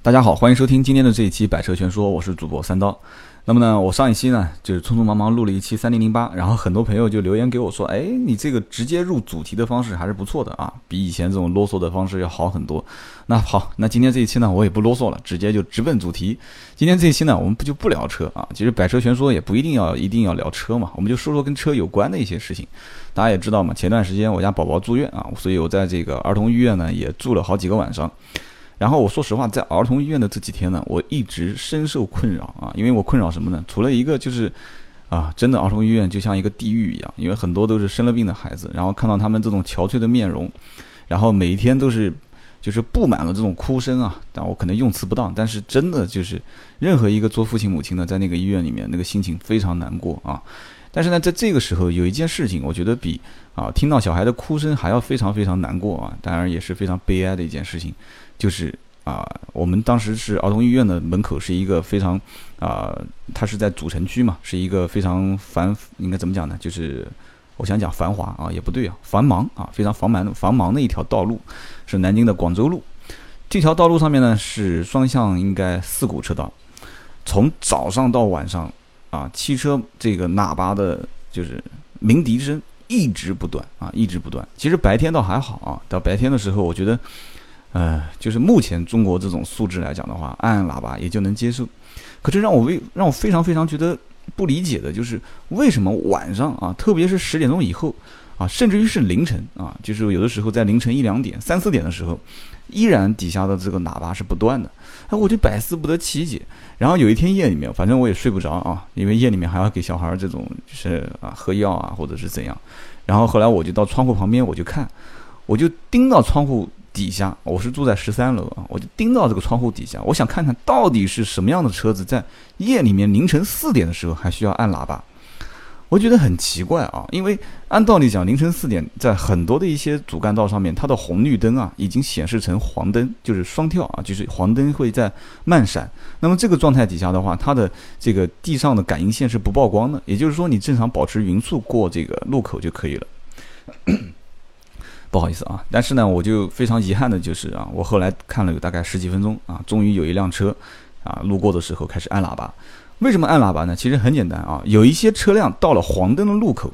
大家好，欢迎收听今天的这一期《百车全说》，我是主播三刀。那么呢，我上一期呢就是匆匆忙忙录了一期三零零八，然后很多朋友就留言给我说，哎，你这个直接入主题的方式还是不错的啊，比以前这种啰嗦的方式要好很多。那好，那今天这一期呢，我也不啰嗦了，直接就直奔主题。今天这一期呢，我们不就不聊车啊？其实《百车全说》也不一定要一定要聊车嘛，我们就说说跟车有关的一些事情。大家也知道嘛，前段时间我家宝宝住院啊，所以我在这个儿童医院呢也住了好几个晚上。然后我说实话，在儿童医院的这几天呢，我一直深受困扰啊，因为我困扰什么呢？除了一个就是，啊，真的儿童医院就像一个地狱一样，因为很多都是生了病的孩子，然后看到他们这种憔悴的面容，然后每一天都是，就是布满了这种哭声啊。但我可能用词不当，但是真的就是，任何一个做父亲母亲的，在那个医院里面，那个心情非常难过啊。但是呢，在这个时候有一件事情，我觉得比啊听到小孩的哭声还要非常非常难过啊，当然也是非常悲哀的一件事情。就是啊，我们当时是儿童医院的门口是一个非常啊，它是在主城区嘛，是一个非常繁，应该怎么讲呢？就是我想讲繁华啊，也不对啊，繁忙啊，非常繁忙繁忙的一条道路，是南京的广州路。这条道路上面呢是双向，应该四股车道，从早上到晚上啊，汽车这个喇叭的就是鸣笛声一直不断啊，一直不断。其实白天倒还好啊，到白天的时候，我觉得。呃，就是目前中国这种素质来讲的话，按按喇叭也就能接受。可这让我为让我非常非常觉得不理解的就是，为什么晚上啊，特别是十点钟以后啊，甚至于是凌晨啊，就是有的时候在凌晨一两点、三四点的时候，依然底下的这个喇叭是不断的。哎，我就百思不得其解。然后有一天夜里面，反正我也睡不着啊，因为夜里面还要给小孩这种就是啊喝药啊或者是怎样。然后后来我就到窗户旁边，我就看，我就盯到窗户。底下，我是住在十三楼啊，我就盯到这个窗户底下，我想看看到底是什么样的车子在夜里面凌晨四点的时候还需要按喇叭，我觉得很奇怪啊，因为按道理讲，凌晨四点在很多的一些主干道上面，它的红绿灯啊已经显示成黄灯，就是双跳啊，就是黄灯会在慢闪。那么这个状态底下的话，它的这个地上的感应线是不曝光的，也就是说你正常保持匀速过这个路口就可以了。不好意思啊，但是呢，我就非常遗憾的就是啊，我后来看了有大概十几分钟啊，终于有一辆车啊路过的时候开始按喇叭。为什么按喇叭呢？其实很简单啊，有一些车辆到了黄灯的路口，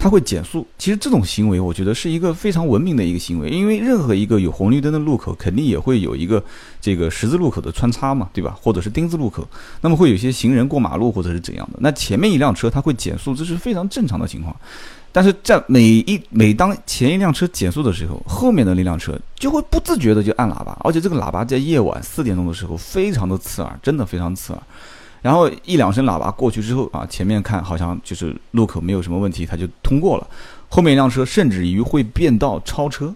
它会减速。其实这种行为，我觉得是一个非常文明的一个行为，因为任何一个有红绿灯的路口，肯定也会有一个这个十字路口的穿插嘛，对吧？或者是丁字路口，那么会有些行人过马路或者是怎样的，那前面一辆车它会减速，这是非常正常的情况。但是在每一每当前一辆车减速的时候，后面的那辆车就会不自觉的就按喇叭，而且这个喇叭在夜晚四点钟的时候非常的刺耳，真的非常刺耳。然后一两声喇叭过去之后啊，前面看好像就是路口没有什么问题，它就通过了。后面一辆车甚至于会变道超车。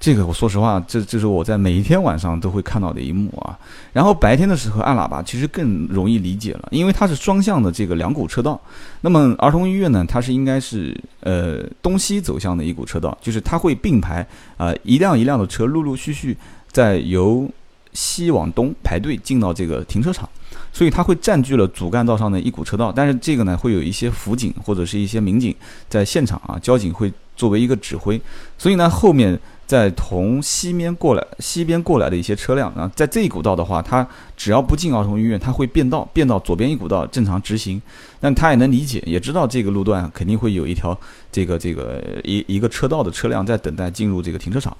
这个我说实话，这这是我在每一天晚上都会看到的一幕啊。然后白天的时候按喇叭，其实更容易理解了，因为它是双向的这个两股车道。那么儿童医院呢，它是应该是呃东西走向的一股车道，就是它会并排啊一辆一辆的车陆陆续续在由西往东排队进到这个停车场，所以它会占据了主干道上的一股车道。但是这个呢，会有一些辅警或者是一些民警在现场啊，交警会作为一个指挥，所以呢后面。在从西边过来、西边过来的一些车辆啊，在这一股道的话，它只要不进儿童医院，它会变道，变到左边一股道正常直行。但他也能理解，也知道这个路段肯定会有一条这个这个一一个车道的车辆在等待进入这个停车场，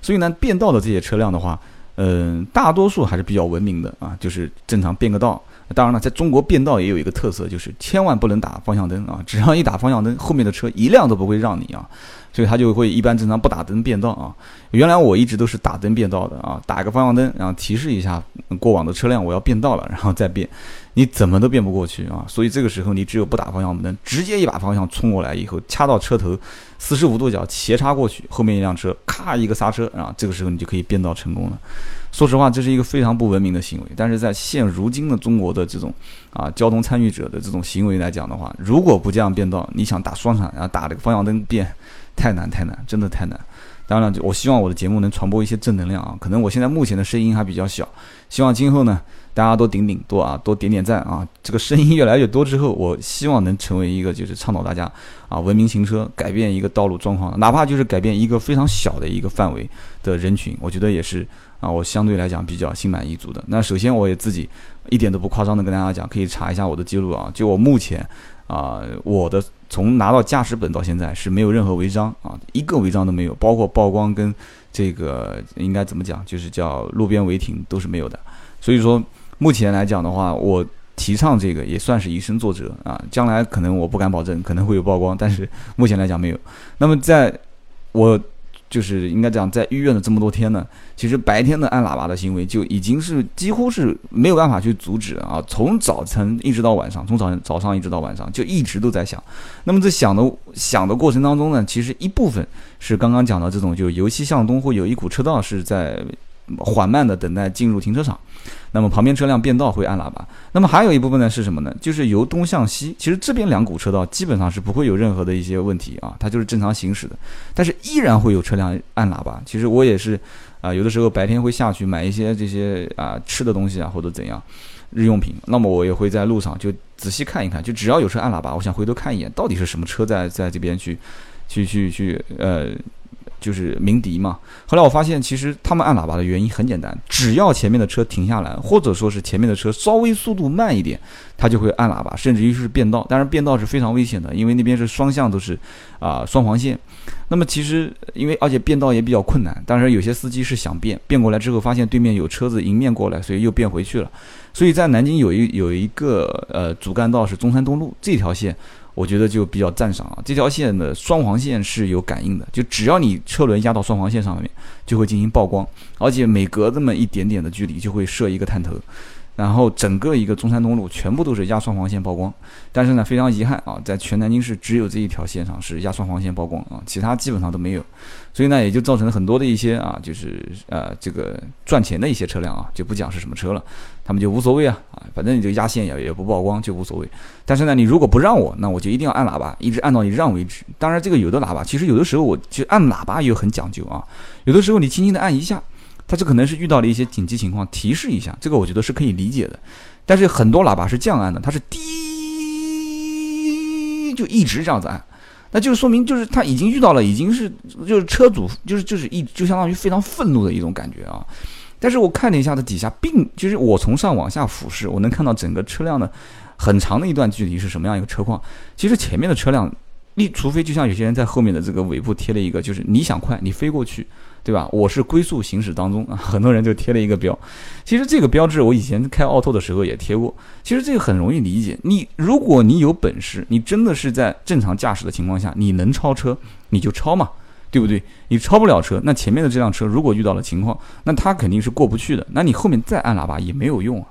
所以呢，变道的这些车辆的话，嗯，大多数还是比较文明的啊，就是正常变个道。当然了，在中国变道也有一个特色，就是千万不能打方向灯啊！只要一打方向灯，后面的车一辆都不会让你啊，所以他就会一般正常不打灯变道啊。原来我一直都是打灯变道的啊，打一个方向灯，然后提示一下过往的车辆我要变道了，然后再变，你怎么都变不过去啊！所以这个时候你只有不打方向灯，直接一把方向冲过来以后，掐到车头，四十五度角斜插过去，后面一辆车咔一个刹车，然后这个时候你就可以变道成功了。说实话，这是一个非常不文明的行为。但是在现如今的中国的这种啊交通参与者的这种行为来讲的话，如果不这样变道，你想打双闪，然后打这个方向灯变，太难太难，真的太难。当然了，我希望我的节目能传播一些正能量啊。可能我现在目前的声音还比较小，希望今后呢，大家多顶顶多啊，多点点赞啊。这个声音越来越多之后，我希望能成为一个就是倡导大家啊文明行车，改变一个道路状况，哪怕就是改变一个非常小的一个范围的人群，我觉得也是。啊，我相对来讲比较心满意足的。那首先我也自己一点都不夸张的跟大家讲，可以查一下我的记录啊，就我目前啊，我的从拿到驾驶本到现在是没有任何违章啊，一个违章都没有，包括曝光跟这个应该怎么讲，就是叫路边违停都是没有的。所以说目前来讲的话，我提倡这个也算是以身作则啊，将来可能我不敢保证可能会有曝光，但是目前来讲没有。那么在我。就是应该讲，在医院的这么多天呢，其实白天的按喇叭的行为就已经是几乎是没有办法去阻止啊。从早晨一直到晚上，从早早上一直到晚上，就一直都在响。那么在响的响的过程当中呢，其实一部分是刚刚讲的这种，就由西向东会有一股车道是在缓慢的等待进入停车场。那么旁边车辆变道会按喇叭，那么还有一部分呢是什么呢？就是由东向西，其实这边两股车道基本上是不会有任何的一些问题啊，它就是正常行驶的，但是依然会有车辆按喇叭。其实我也是啊，有的时候白天会下去买一些这些啊吃的东西啊或者怎样日用品，那么我也会在路上就仔细看一看，就只要有车按喇叭，我想回头看一眼，到底是什么车在在这边去去去去呃。就是鸣笛嘛。后来我发现，其实他们按喇叭的原因很简单，只要前面的车停下来，或者说是前面的车稍微速度慢一点，他就会按喇叭，甚至于是变道。但是，变道是非常危险的，因为那边是双向都是啊双黄线。那么其实因为而且变道也比较困难，当然有些司机是想变，变过来之后发现对面有车子迎面过来，所以又变回去了。所以在南京有一有一个呃主干道是中山东路这条线。我觉得就比较赞赏啊，这条线的双黄线是有感应的，就只要你车轮压到双黄线上面，就会进行曝光，而且每隔这么一点点的距离就会设一个探头。然后整个一个中山东路全部都是压双黄线曝光，但是呢非常遗憾啊，在全南京市只有这一条线上是压双黄线曝光啊，其他基本上都没有，所以呢也就造成了很多的一些啊，就是呃这个赚钱的一些车辆啊，就不讲是什么车了，他们就无所谓啊啊，反正你就压线也也不曝光就无所谓。但是呢你如果不让我，那我就一定要按喇叭，一直按到你让为止。当然这个有的喇叭其实有的时候我就按喇叭也很讲究啊，有的时候你轻轻的按一下。它这可能是遇到了一些紧急情况，提示一下，这个我觉得是可以理解的。但是很多喇叭是这样按的，它是滴，就一直这样子按，那就是说明就是它已经遇到了，已经是就是车主就是就是一就相当于非常愤怒的一种感觉啊。但是我看了一下它底下，并就是我从上往下俯视，我能看到整个车辆的很长的一段距离是什么样一个车况。其实前面的车辆，你除非就像有些人在后面的这个尾部贴了一个，就是你想快，你飞过去。对吧？我是龟速行驶当中啊，很多人就贴了一个标。其实这个标志我以前开奥拓的时候也贴过。其实这个很容易理解。你如果你有本事，你真的是在正常驾驶的情况下，你能超车，你就超嘛，对不对？你超不了车，那前面的这辆车如果遇到了情况，那他肯定是过不去的。那你后面再按喇叭也没有用啊。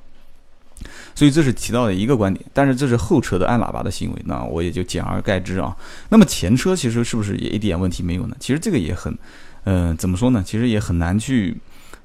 所以这是提到的一个观点。但是这是后车的按喇叭的行为，那我也就简而概之啊。那么前车其实是不是也一点问题没有呢？其实这个也很。嗯，怎么说呢？其实也很难去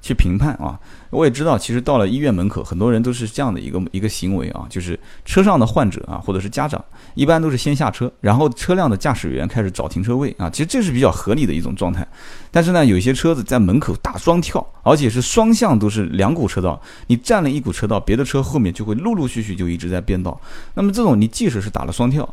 去评判啊。我也知道，其实到了医院门口，很多人都是这样的一个一个行为啊，就是车上的患者啊，或者是家长，一般都是先下车，然后车辆的驾驶员开始找停车位啊。其实这是比较合理的一种状态。但是呢，有些车子在门口打双跳，而且是双向都是两股车道，你占了一股车道，别的车后面就会陆陆续续就一直在变道。那么这种你即使是打了双跳。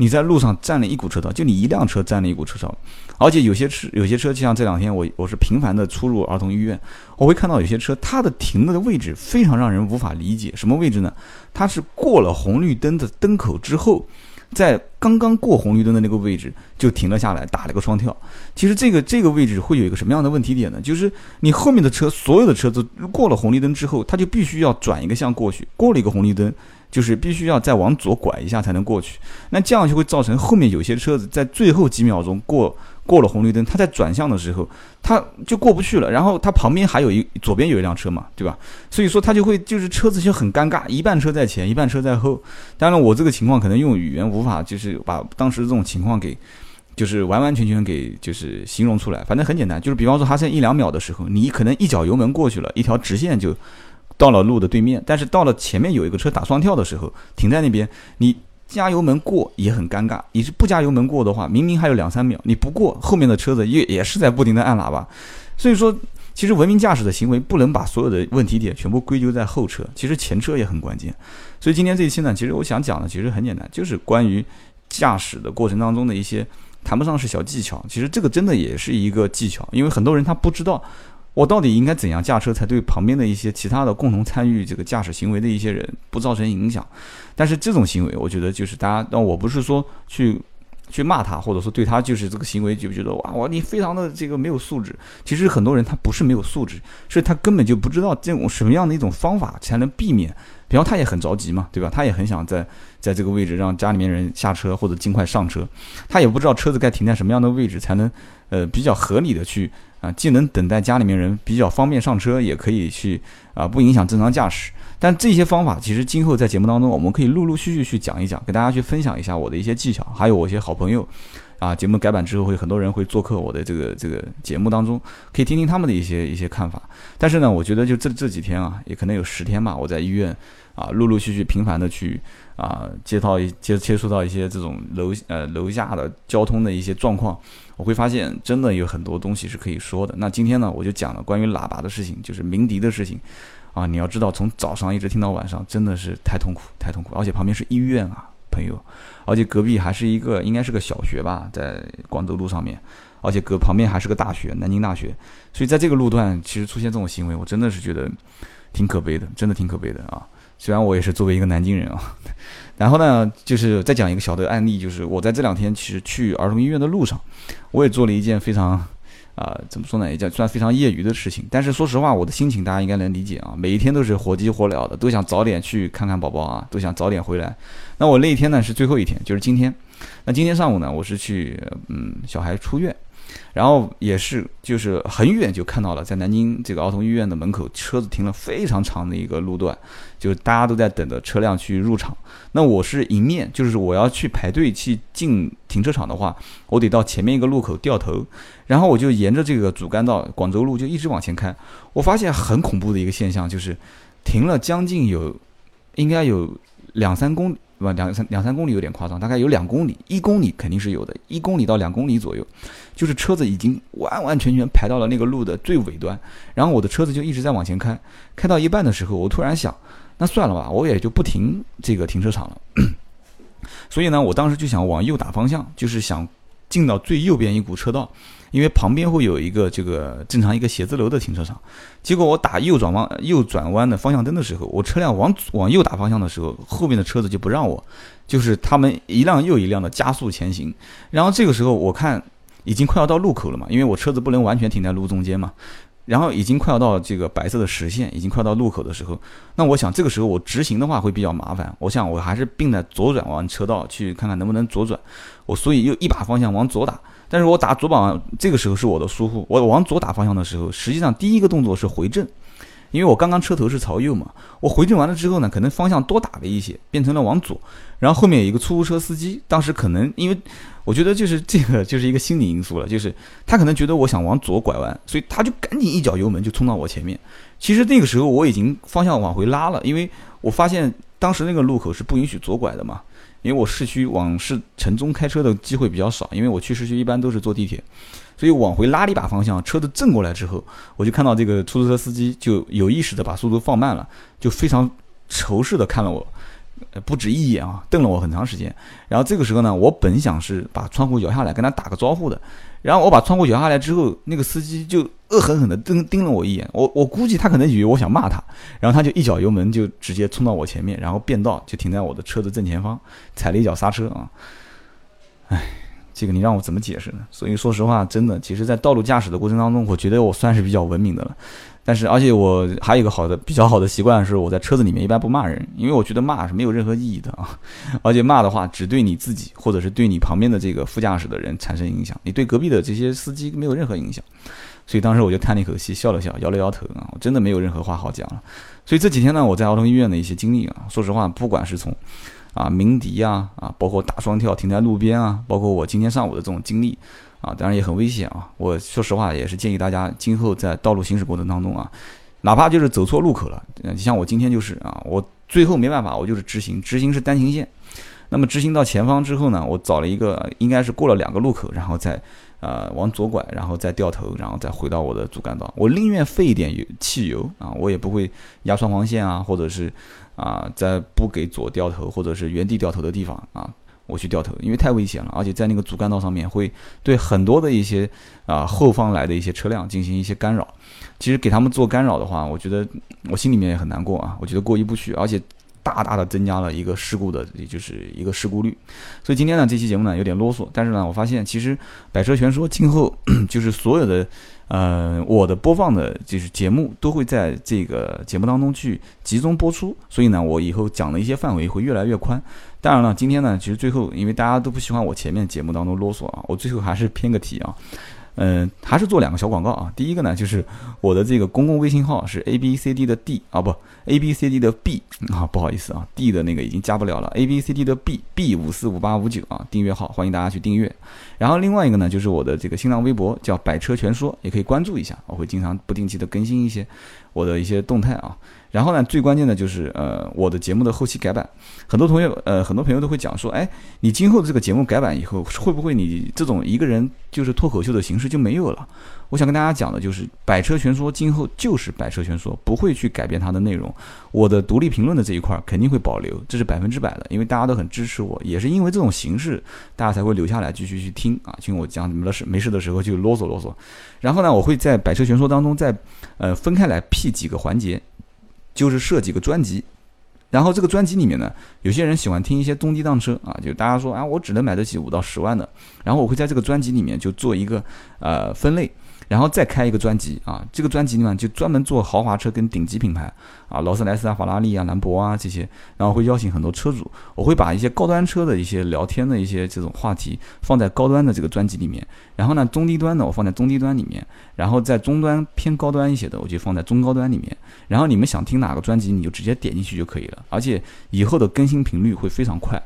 你在路上占了一股车道，就你一辆车占了一股车道，而且有些车有些车，就像这两天我我是频繁的出入儿童医院，我会看到有些车它的停的位置非常让人无法理解，什么位置呢？它是过了红绿灯的灯口之后，在刚刚过红绿灯的那个位置就停了下来，打了个双跳。其实这个这个位置会有一个什么样的问题点呢？就是你后面的车所有的车子过了红绿灯之后，它就必须要转一个向过去，过了一个红绿灯。就是必须要再往左拐一下才能过去，那这样就会造成后面有些车子在最后几秒钟过过了红绿灯，它在转向的时候，它就过不去了。然后它旁边还有一左边有一辆车嘛，对吧？所以说它就会就是车子就很尴尬，一半车在前，一半车在后。当然我这个情况可能用语言无法就是把当时这种情况给就是完完全全给就是形容出来。反正很简单，就是比方说还剩一两秒的时候，你可能一脚油门过去了，一条直线就。到了路的对面，但是到了前面有一个车打双跳的时候，停在那边，你加油门过也很尴尬。你是不加油门过的话，明明还有两三秒，你不过，后面的车子也也是在不停的按喇叭。所以说，其实文明驾驶的行为不能把所有的问题点全部归咎在后车，其实前车也很关键。所以今天这一期呢，其实我想讲的其实很简单，就是关于驾驶的过程当中的一些谈不上是小技巧，其实这个真的也是一个技巧，因为很多人他不知道。我到底应该怎样驾车才对旁边的一些其他的共同参与这个驾驶行为的一些人不造成影响？但是这种行为，我觉得就是大家，但我不是说去。去骂他，或者说对他就是这个行为就觉得哇，我你非常的这个没有素质。其实很多人他不是没有素质，是他根本就不知道这种什么样的一种方法才能避免。比方他也很着急嘛，对吧？他也很想在在这个位置让家里面人下车或者尽快上车，他也不知道车子该停在什么样的位置才能呃比较合理的去啊，既能等待家里面人比较方便上车，也可以去啊不影响正常驾驶。但这些方法其实今后在节目当中，我们可以陆陆续续去讲一讲，给大家去分享一下我的一些技巧，还有我一些好朋友，啊，节目改版之后会很多人会做客我的这个这个节目当中，可以听听他们的一些一些看法。但是呢，我觉得就这这几天啊，也可能有十天吧，我在医院啊，陆陆续续频繁的去啊接到一接接触到一些这种楼呃楼下的交通的一些状况，我会发现真的有很多东西是可以说的。那今天呢，我就讲了关于喇叭的事情，就是鸣笛的事情。啊，你要知道，从早上一直听到晚上，真的是太痛苦，太痛苦。而且旁边是医院啊，朋友，而且隔壁还是一个，应该是个小学吧，在广州路上面，而且隔旁边还是个大学，南京大学。所以在这个路段，其实出现这种行为，我真的是觉得挺可悲的，真的挺可悲的啊。虽然我也是作为一个南京人啊，然后呢，就是再讲一个小的案例，就是我在这两天其实去儿童医院的路上，我也做了一件非常。啊，怎么说呢？也叫算非常业余的事情。但是说实话，我的心情大家应该能理解啊。每一天都是火急火燎的，都想早点去看看宝宝啊，都想早点回来。那我那一天呢是最后一天，就是今天。那今天上午呢，我是去嗯小孩出院。然后也是，就是很远就看到了，在南京这个儿童医院的门口，车子停了非常长的一个路段，就大家都在等着车辆去入场。那我是迎面，就是我要去排队去进停车场的话，我得到前面一个路口掉头，然后我就沿着这个主干道广州路就一直往前开。我发现很恐怖的一个现象，就是停了将近有，应该有两三公里。对吧？两三两三公里有点夸张，大概有两公里，一公里肯定是有的，一公里到两公里左右，就是车子已经完完全全排到了那个路的最尾端，然后我的车子就一直在往前开，开到一半的时候，我突然想，那算了吧，我也就不停这个停车场了。所以呢，我当时就想往右打方向，就是想进到最右边一股车道。因为旁边会有一个这个正常一个写字楼的停车场，结果我打右转弯右转弯的方向灯的时候，我车辆往往右打方向的时候，后面的车子就不让我，就是他们一辆又一辆的加速前行。然后这个时候我看已经快要到路口了嘛，因为我车子不能完全停在路中间嘛，然后已经快要到这个白色的实线，已经快到路口的时候，那我想这个时候我直行的话会比较麻烦，我想我还是并在左转弯车道去看看能不能左转，我所以又一把方向往左打。但是我打左把，这个时候是我的疏忽。我往左打方向的时候，实际上第一个动作是回正，因为我刚刚车头是朝右嘛。我回正完了之后呢，可能方向多打了一些，变成了往左。然后后面有一个出租车司机，当时可能因为我觉得就是这个就是一个心理因素了，就是他可能觉得我想往左拐弯，所以他就赶紧一脚油门就冲到我前面。其实那个时候我已经方向往回拉了，因为我发现当时那个路口是不允许左拐的嘛。因为我市区往市城中开车的机会比较少，因为我去市区一般都是坐地铁，所以往回拉了一把方向，车子正过来之后，我就看到这个出租车司机就有意识的把速度放慢了，就非常仇视的看了我。不止一眼啊，瞪了我很长时间。然后这个时候呢，我本想是把窗户摇下来跟他打个招呼的。然后我把窗户摇下来之后，那个司机就恶狠狠地盯盯了我一眼。我我估计他可能以为我想骂他，然后他就一脚油门就直接冲到我前面，然后变道就停在我的车子正前方，踩了一脚刹车啊。哎，这个你让我怎么解释呢？所以说实话，真的，其实在道路驾驶的过程当中，我觉得我算是比较文明的了。但是，而且我还有一个好的、比较好的习惯，是我在车子里面一般不骂人，因为我觉得骂是没有任何意义的啊。而且骂的话，只对你自己，或者是对你旁边的这个副驾驶的人产生影响，你对隔壁的这些司机没有任何影响。所以当时我就叹了一口气，笑了笑，摇了摇头啊，我真的没有任何话好讲了。所以这几天呢，我在儿童医院的一些经历啊，说实话，不管是从啊鸣笛啊啊，包括打双跳停在路边啊，包括我今天上午的这种经历。啊，当然也很危险啊！我说实话，也是建议大家今后在道路行驶过程当中啊，哪怕就是走错路口了，像我今天就是啊，我最后没办法，我就是直行，直行是单行线。那么直行到前方之后呢，我找了一个，应该是过了两个路口，然后再呃往左拐，然后再掉头，然后再回到我的主干道。我宁愿费一点油汽油啊，我也不会压双黄线啊，或者是啊在不给左掉头或者是原地掉头的地方啊。我去掉头，因为太危险了，而且在那个主干道上面会对很多的一些啊后方来的一些车辆进行一些干扰。其实给他们做干扰的话，我觉得我心里面也很难过啊，我觉得过意不去，而且。大大的增加了一个事故的，也就是一个事故率。所以今天呢，这期节目呢有点啰嗦，但是呢，我发现其实百车全说今后 就是所有的，呃，我的播放的就是节目都会在这个节目当中去集中播出。所以呢，我以后讲的一些范围会越来越宽。当然了，今天呢，其实最后因为大家都不喜欢我前面节目当中啰嗦啊，我最后还是偏个题啊。嗯，还是做两个小广告啊。第一个呢，就是我的这个公共微信号是 A B C D 的 D 啊，不 A B C D 的 B 啊，不好意思啊，D 的那个已经加不了了。A B C D 的 B B 五四五八五九啊，订阅号，欢迎大家去订阅。然后另外一个呢，就是我的这个新浪微博叫百车全说，也可以关注一下，我会经常不定期的更新一些我的一些动态啊。然后呢，最关键的就是呃，我的节目的后期改版，很多同学呃，很多朋友都会讲说，哎，你今后的这个节目改版以后，会不会你这种一个人就是脱口秀的形式就没有了？我想跟大家讲的就是，百车全说今后就是百车全说，不会去改变它的内容。我的独立评论的这一块肯定会保留，这是百分之百的，因为大家都很支持我，也是因为这种形式，大家才会留下来继续去听啊，听我讲你们的事，没事的时候就啰嗦啰嗦。然后呢，我会在百车全说当中再呃分开来 P 几个环节。就是设几个专辑，然后这个专辑里面呢，有些人喜欢听一些中低档车啊，就大家说啊，我只能买得起五到十万的，然后我会在这个专辑里面就做一个呃分类。然后再开一个专辑啊，这个专辑里面就专门做豪华车跟顶级品牌啊，劳斯莱斯啊、法拉利啊、兰博啊这些，然后会邀请很多车主，我会把一些高端车的一些聊天的一些这种话题放在高端的这个专辑里面，然后呢中低端的我放在中低端里面，然后在中端偏高端一些的我就放在中高端里面，然后你们想听哪个专辑你就直接点进去就可以了，而且以后的更新频率会非常快。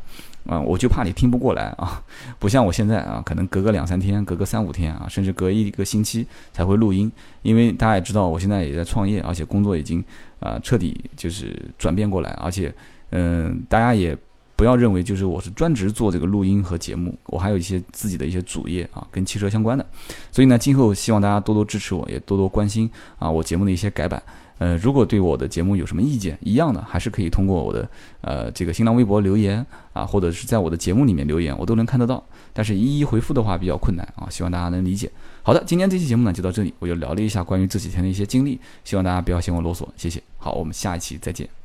啊，我就怕你听不过来啊，不像我现在啊，可能隔个两三天，隔个三五天啊，甚至隔一个星期才会录音，因为大家也知道，我现在也在创业，而且工作已经啊彻底就是转变过来，而且嗯，大家也不要认为就是我是专职做这个录音和节目，我还有一些自己的一些主业啊，跟汽车相关的，所以呢，今后希望大家多多支持我，也多多关心啊我节目的一些改版。呃，如果对我的节目有什么意见，一样的还是可以通过我的呃这个新浪微博留言啊，或者是在我的节目里面留言，我都能看得到。但是一一回复的话比较困难啊，希望大家能理解。好的，今天这期节目呢就到这里，我就聊了一下关于这几天的一些经历，希望大家不要嫌我啰嗦，谢谢。好，我们下一期再见。